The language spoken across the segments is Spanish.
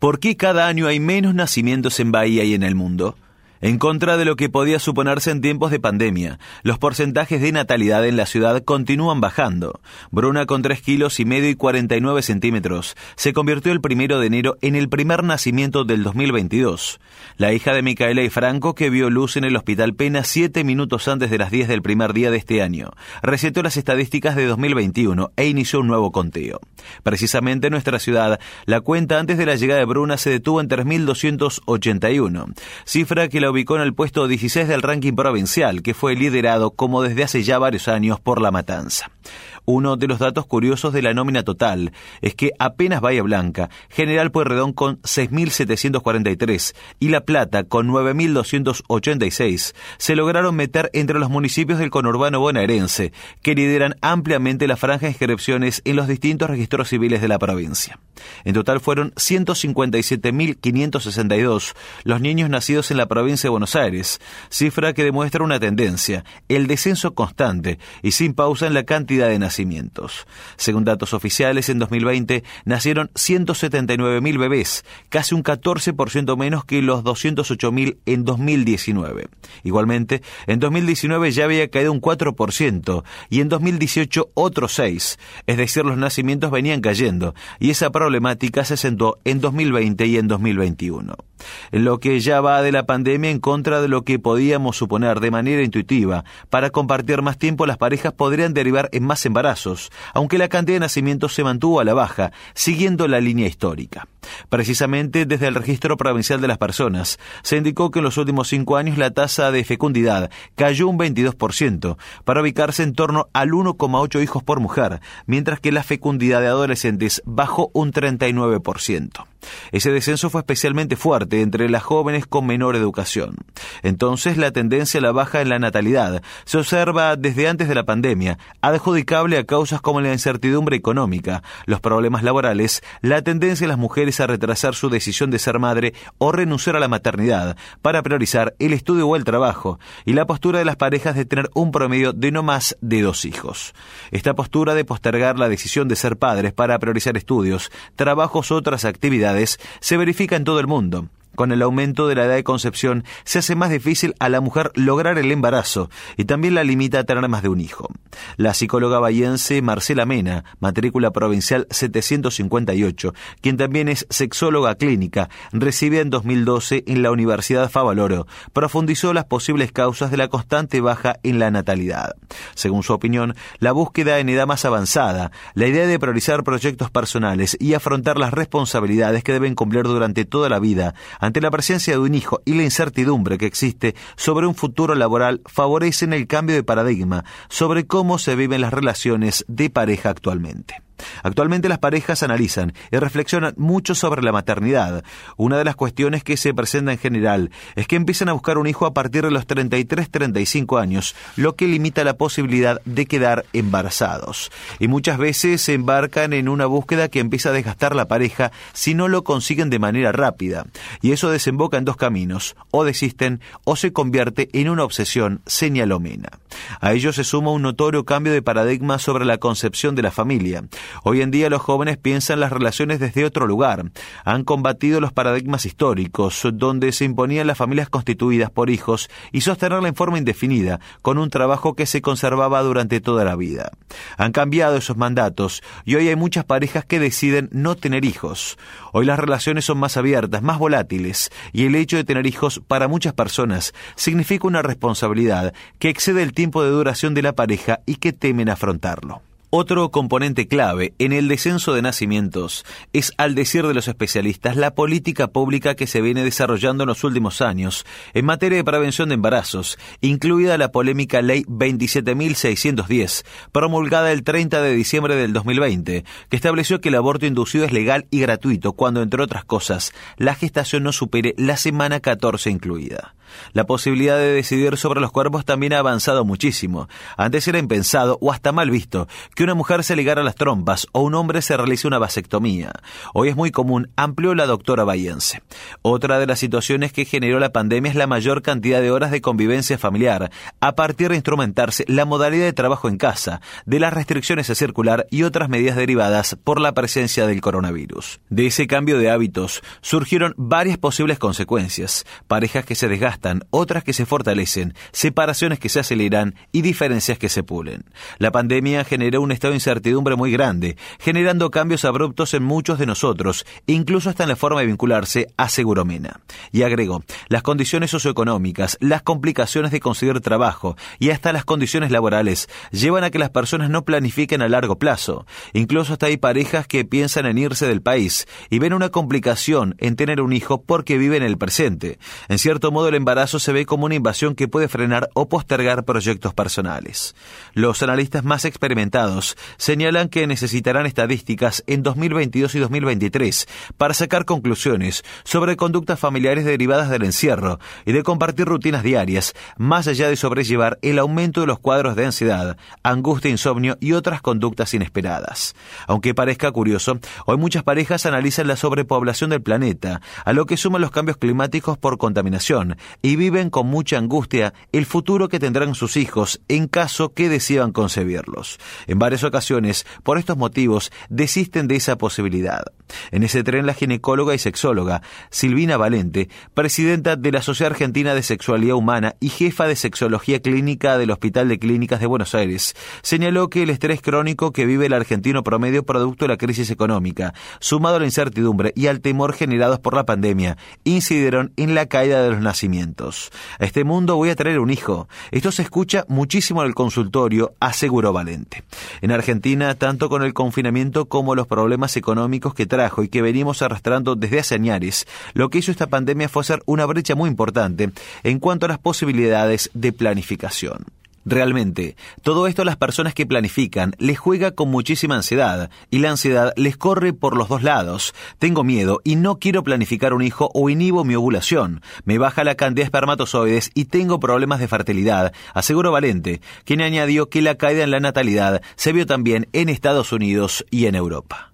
¿Por qué cada año hay menos nacimientos en Bahía y en el mundo? En contra de lo que podía suponerse en tiempos de pandemia, los porcentajes de natalidad en la ciudad continúan bajando. Bruna, con 3 kilos y medio y 49 centímetros, se convirtió el primero de enero en el primer nacimiento del 2022. La hija de Micaela y Franco, que vio luz en el Hospital Pena siete minutos antes de las 10 del primer día de este año, recetó las estadísticas de 2021 e inició un nuevo conteo. Precisamente en nuestra ciudad, la cuenta antes de la llegada de Bruna se detuvo en 3.281, cifra que la ubicó en el puesto 16 del ranking provincial, que fue liderado como desde hace ya varios años por La Matanza. Uno de los datos curiosos de la nómina total es que apenas Bahía Blanca, General Pueyrredón con 6.743 y La Plata con 9.286 se lograron meter entre los municipios del conurbano bonaerense, que lideran ampliamente la franja de inscripciones en los distintos registros civiles de la provincia. En total fueron 157.562 los niños nacidos en la provincia de Buenos Aires, cifra que demuestra una tendencia, el descenso constante y sin pausa en la cantidad de Según datos oficiales, en 2020 nacieron 179.000 bebés, casi un 14% menos que los 208.000 en 2019. Igualmente, en 2019 ya había caído un 4% y en 2018 otro 6%, es decir, los nacimientos venían cayendo y esa problemática se sentó en 2020 y en 2021. En lo que ya va de la pandemia en contra de lo que podíamos suponer de manera intuitiva, para compartir más tiempo las parejas podrían derivar en más embarazos, aunque la cantidad de nacimientos se mantuvo a la baja, siguiendo la línea histórica. Precisamente desde el Registro Provincial de las Personas se indicó que en los últimos cinco años la tasa de fecundidad cayó un 22%, para ubicarse en torno al 1,8 hijos por mujer, mientras que la fecundidad de adolescentes bajó un 39%. Ese descenso fue especialmente fuerte entre las jóvenes con menor educación. Entonces, la tendencia a la baja en la natalidad se observa desde antes de la pandemia, adjudicable a causas como la incertidumbre económica, los problemas laborales, la tendencia de las mujeres a retrasar su decisión de ser madre o renunciar a la maternidad para priorizar el estudio o el trabajo, y la postura de las parejas de tener un promedio de no más de dos hijos. Esta postura de postergar la decisión de ser padres para priorizar estudios, trabajos u otras actividades se verifica en todo el mundo. Con el aumento de la edad de concepción se hace más difícil a la mujer lograr el embarazo y también la limita a tener más de un hijo. La psicóloga bahiense Marcela Mena, matrícula provincial 758, quien también es sexóloga clínica, recibida en 2012 en la Universidad Favaloro, profundizó las posibles causas de la constante baja en la natalidad. Según su opinión, la búsqueda en edad más avanzada, la idea de priorizar proyectos personales y afrontar las responsabilidades que deben cumplir durante toda la vida ante la presencia de un hijo y la incertidumbre que existe sobre un futuro laboral favorecen el cambio de paradigma sobre cómo se viven las relaciones de pareja actualmente. Actualmente las parejas analizan y reflexionan mucho sobre la maternidad. Una de las cuestiones que se presenta en general es que empiezan a buscar un hijo a partir de los 33-35 años, lo que limita la posibilidad de quedar embarazados. Y muchas veces se embarcan en una búsqueda que empieza a desgastar la pareja si no lo consiguen de manera rápida. Y eso desemboca en dos caminos, o desisten o se convierte en una obsesión, señalomena. A ello se suma un notorio cambio de paradigma sobre la concepción de la familia. Hoy en día los jóvenes piensan las relaciones desde otro lugar. Han combatido los paradigmas históricos, donde se imponían las familias constituidas por hijos y sostenerla en forma indefinida, con un trabajo que se conservaba durante toda la vida. Han cambiado esos mandatos y hoy hay muchas parejas que deciden no tener hijos. Hoy las relaciones son más abiertas, más volátiles, y el hecho de tener hijos para muchas personas significa una responsabilidad que excede el tiempo de duración de la pareja y que temen afrontarlo. Otro componente clave en el descenso de nacimientos es, al decir de los especialistas, la política pública que se viene desarrollando en los últimos años en materia de prevención de embarazos, incluida la polémica Ley 27.610, promulgada el 30 de diciembre del 2020, que estableció que el aborto inducido es legal y gratuito cuando, entre otras cosas, la gestación no supere la semana 14 incluida. La posibilidad de decidir sobre los cuerpos también ha avanzado muchísimo. Antes era impensado o hasta mal visto que una mujer se ligara las trompas o un hombre se realice una vasectomía. Hoy es muy común, amplió la doctora Bayense. Otra de las situaciones que generó la pandemia es la mayor cantidad de horas de convivencia familiar, a partir de instrumentarse la modalidad de trabajo en casa, de las restricciones a circular y otras medidas derivadas por la presencia del coronavirus. De ese cambio de hábitos surgieron varias posibles consecuencias, parejas que se desgastan, otras que se fortalecen, separaciones que se aceleran y diferencias que se pulen. La pandemia generó un estado de incertidumbre muy grande, generando cambios abruptos en muchos de nosotros, incluso hasta en la forma de vincularse a Seguromena. Y agregó, las condiciones socioeconómicas, las complicaciones de conseguir trabajo y hasta las condiciones laborales llevan a que las personas no planifiquen a largo plazo. Incluso hasta hay parejas que piensan en irse del país y ven una complicación en tener un hijo porque viven en el presente. En cierto modo el embarazo se ve como una invasión que puede frenar o postergar proyectos personales. Los analistas más experimentados señalan que necesitarán estadísticas en 2022 y 2023 para sacar conclusiones sobre conductas familiares derivadas del encierro y de compartir rutinas diarias, más allá de sobrellevar el aumento de los cuadros de ansiedad, angustia, insomnio y otras conductas inesperadas. Aunque parezca curioso, hoy muchas parejas analizan la sobrepoblación del planeta, a lo que suman los cambios climáticos por contaminación, y viven con mucha angustia el futuro que tendrán sus hijos en caso que decidan concebirlos. En varias ocasiones, por estos motivos, desisten de esa posibilidad. En ese tren, la ginecóloga y sexóloga Silvina Valente, presidenta de la Sociedad Argentina de Sexualidad Humana y jefa de Sexología Clínica del Hospital de Clínicas de Buenos Aires, señaló que el estrés crónico que vive el argentino promedio producto de la crisis económica, sumado a la incertidumbre y al temor generados por la pandemia, incidieron en la caída de los nacimientos. A este mundo voy a traer un hijo. Esto se escucha muchísimo en el consultorio, aseguró Valente. En Argentina, tanto con el confinamiento como los problemas económicos que y que venimos arrastrando desde hace años, lo que hizo esta pandemia fue hacer una brecha muy importante en cuanto a las posibilidades de planificación. Realmente, todo esto a las personas que planifican les juega con muchísima ansiedad y la ansiedad les corre por los dos lados. Tengo miedo y no quiero planificar un hijo o inhibo mi ovulación. Me baja la cantidad de espermatozoides y tengo problemas de fertilidad, aseguró Valente, quien añadió que la caída en la natalidad se vio también en Estados Unidos y en Europa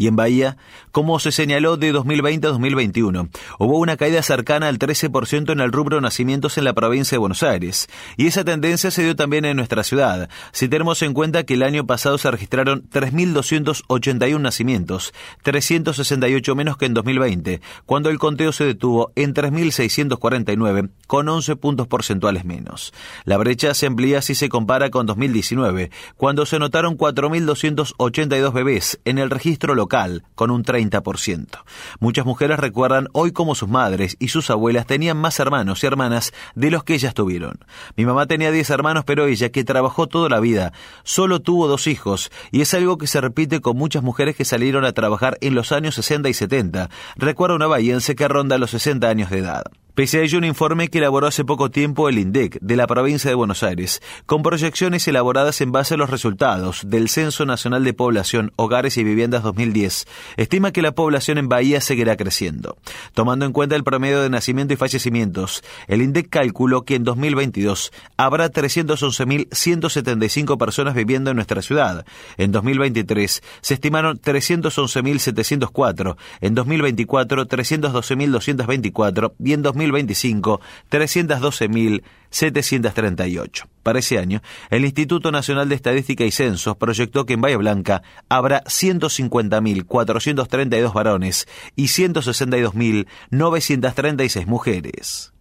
y en Bahía, como se señaló de 2020 a 2021. Hubo una caída cercana al 13% en el rubro nacimientos en la provincia de Buenos Aires, y esa tendencia se dio también en nuestra ciudad. Si tenemos en cuenta que el año pasado se registraron 3.281 nacimientos, 368 menos que en 2020, cuando el conteo se detuvo en 3.649, con 11 puntos porcentuales menos. La brecha se amplía si se compara con 2019, cuando se notaron 4.282 bebés en el registro local con un 30%. Muchas mujeres recuerdan hoy cómo sus madres y sus abuelas tenían más hermanos y hermanas de los que ellas tuvieron. Mi mamá tenía 10 hermanos, pero ella, que trabajó toda la vida, solo tuvo dos hijos, y es algo que se repite con muchas mujeres que salieron a trabajar en los años 60 y 70. Recuerda una bahiense que ronda los 60 años de edad. Pese a ello, un informe que elaboró hace poco tiempo el INDEC de la provincia de Buenos Aires, con proyecciones elaboradas en base a los resultados del Censo Nacional de Población, Hogares y Viviendas 2010, estima que la población en Bahía seguirá creciendo. Tomando en cuenta el promedio de nacimiento y fallecimientos, el INDEC calculó que en 2022 habrá 311.175 personas viviendo en nuestra ciudad. En 2023 se estimaron 311.704, en 2024 312.224 y en 2025 2025, 312.738. Para ese año, el Instituto Nacional de Estadística y Censos proyectó que en Bahía Blanca habrá 150.432 varones y 162.936 mujeres.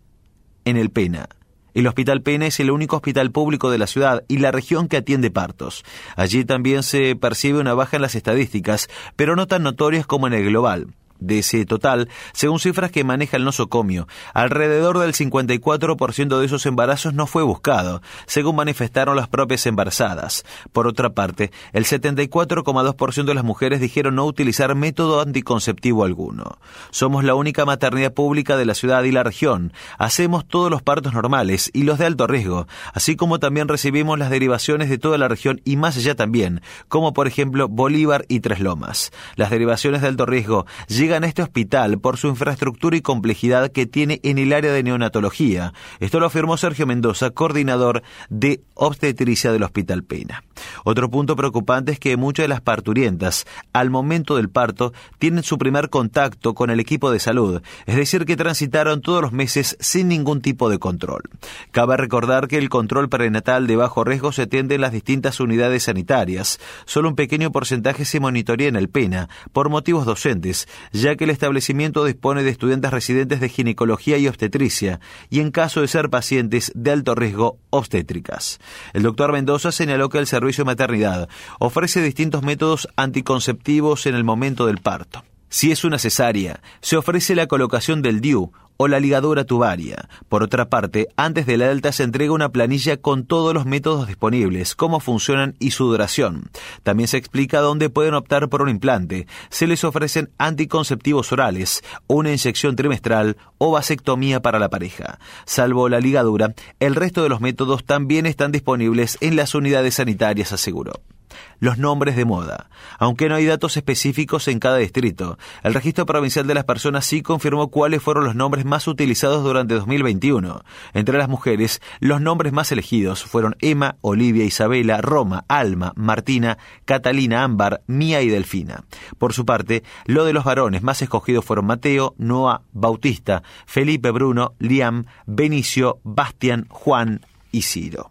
En el Pena. El Hospital Pena es el único hospital público de la ciudad y la región que atiende partos. Allí también se percibe una baja en las estadísticas, pero no tan notorias como en el global de ese total, según cifras que maneja el nosocomio, alrededor del 54% de esos embarazos no fue buscado, según manifestaron las propias embarazadas. Por otra parte, el 74,2% de las mujeres dijeron no utilizar método anticonceptivo alguno. Somos la única maternidad pública de la ciudad y la región. Hacemos todos los partos normales y los de alto riesgo, así como también recibimos las derivaciones de toda la región y más allá también, como por ejemplo Bolívar y Tres Lomas. Las derivaciones de alto riesgo llegan a este hospital por su infraestructura y complejidad que tiene en el área de neonatología. Esto lo afirmó Sergio Mendoza, coordinador de obstetricia del Hospital Pena. Otro punto preocupante es que muchas de las parturientas, al momento del parto, tienen su primer contacto con el equipo de salud, es decir, que transitaron todos los meses sin ningún tipo de control. Cabe recordar que el control prenatal de bajo riesgo se atiende en las distintas unidades sanitarias. Solo un pequeño porcentaje se monitorea en el PENA, por motivos docentes, ya que el establecimiento dispone de estudiantes residentes de ginecología y obstetricia, y en caso de ser pacientes de alto riesgo, obstétricas. El doctor Mendoza señaló que el servicio de maternidad ofrece distintos métodos anticonceptivos en el momento del parto. Si es una cesárea, se ofrece la colocación del DIU o la ligadura tubaria. Por otra parte, antes de la alta se entrega una planilla con todos los métodos disponibles, cómo funcionan y su duración. También se explica dónde pueden optar por un implante. Se les ofrecen anticonceptivos orales, una inyección trimestral o vasectomía para la pareja. Salvo la ligadura, el resto de los métodos también están disponibles en las unidades sanitarias, aseguró los nombres de moda. Aunque no hay datos específicos en cada distrito, el Registro Provincial de las Personas sí confirmó cuáles fueron los nombres más utilizados durante 2021. Entre las mujeres, los nombres más elegidos fueron Emma, Olivia, Isabela, Roma, Alma, Martina, Catalina, Ámbar, Mía y Delfina. Por su parte, lo de los varones más escogidos fueron Mateo, Noah, Bautista, Felipe, Bruno, Liam, Benicio, Bastian, Juan y Ciro.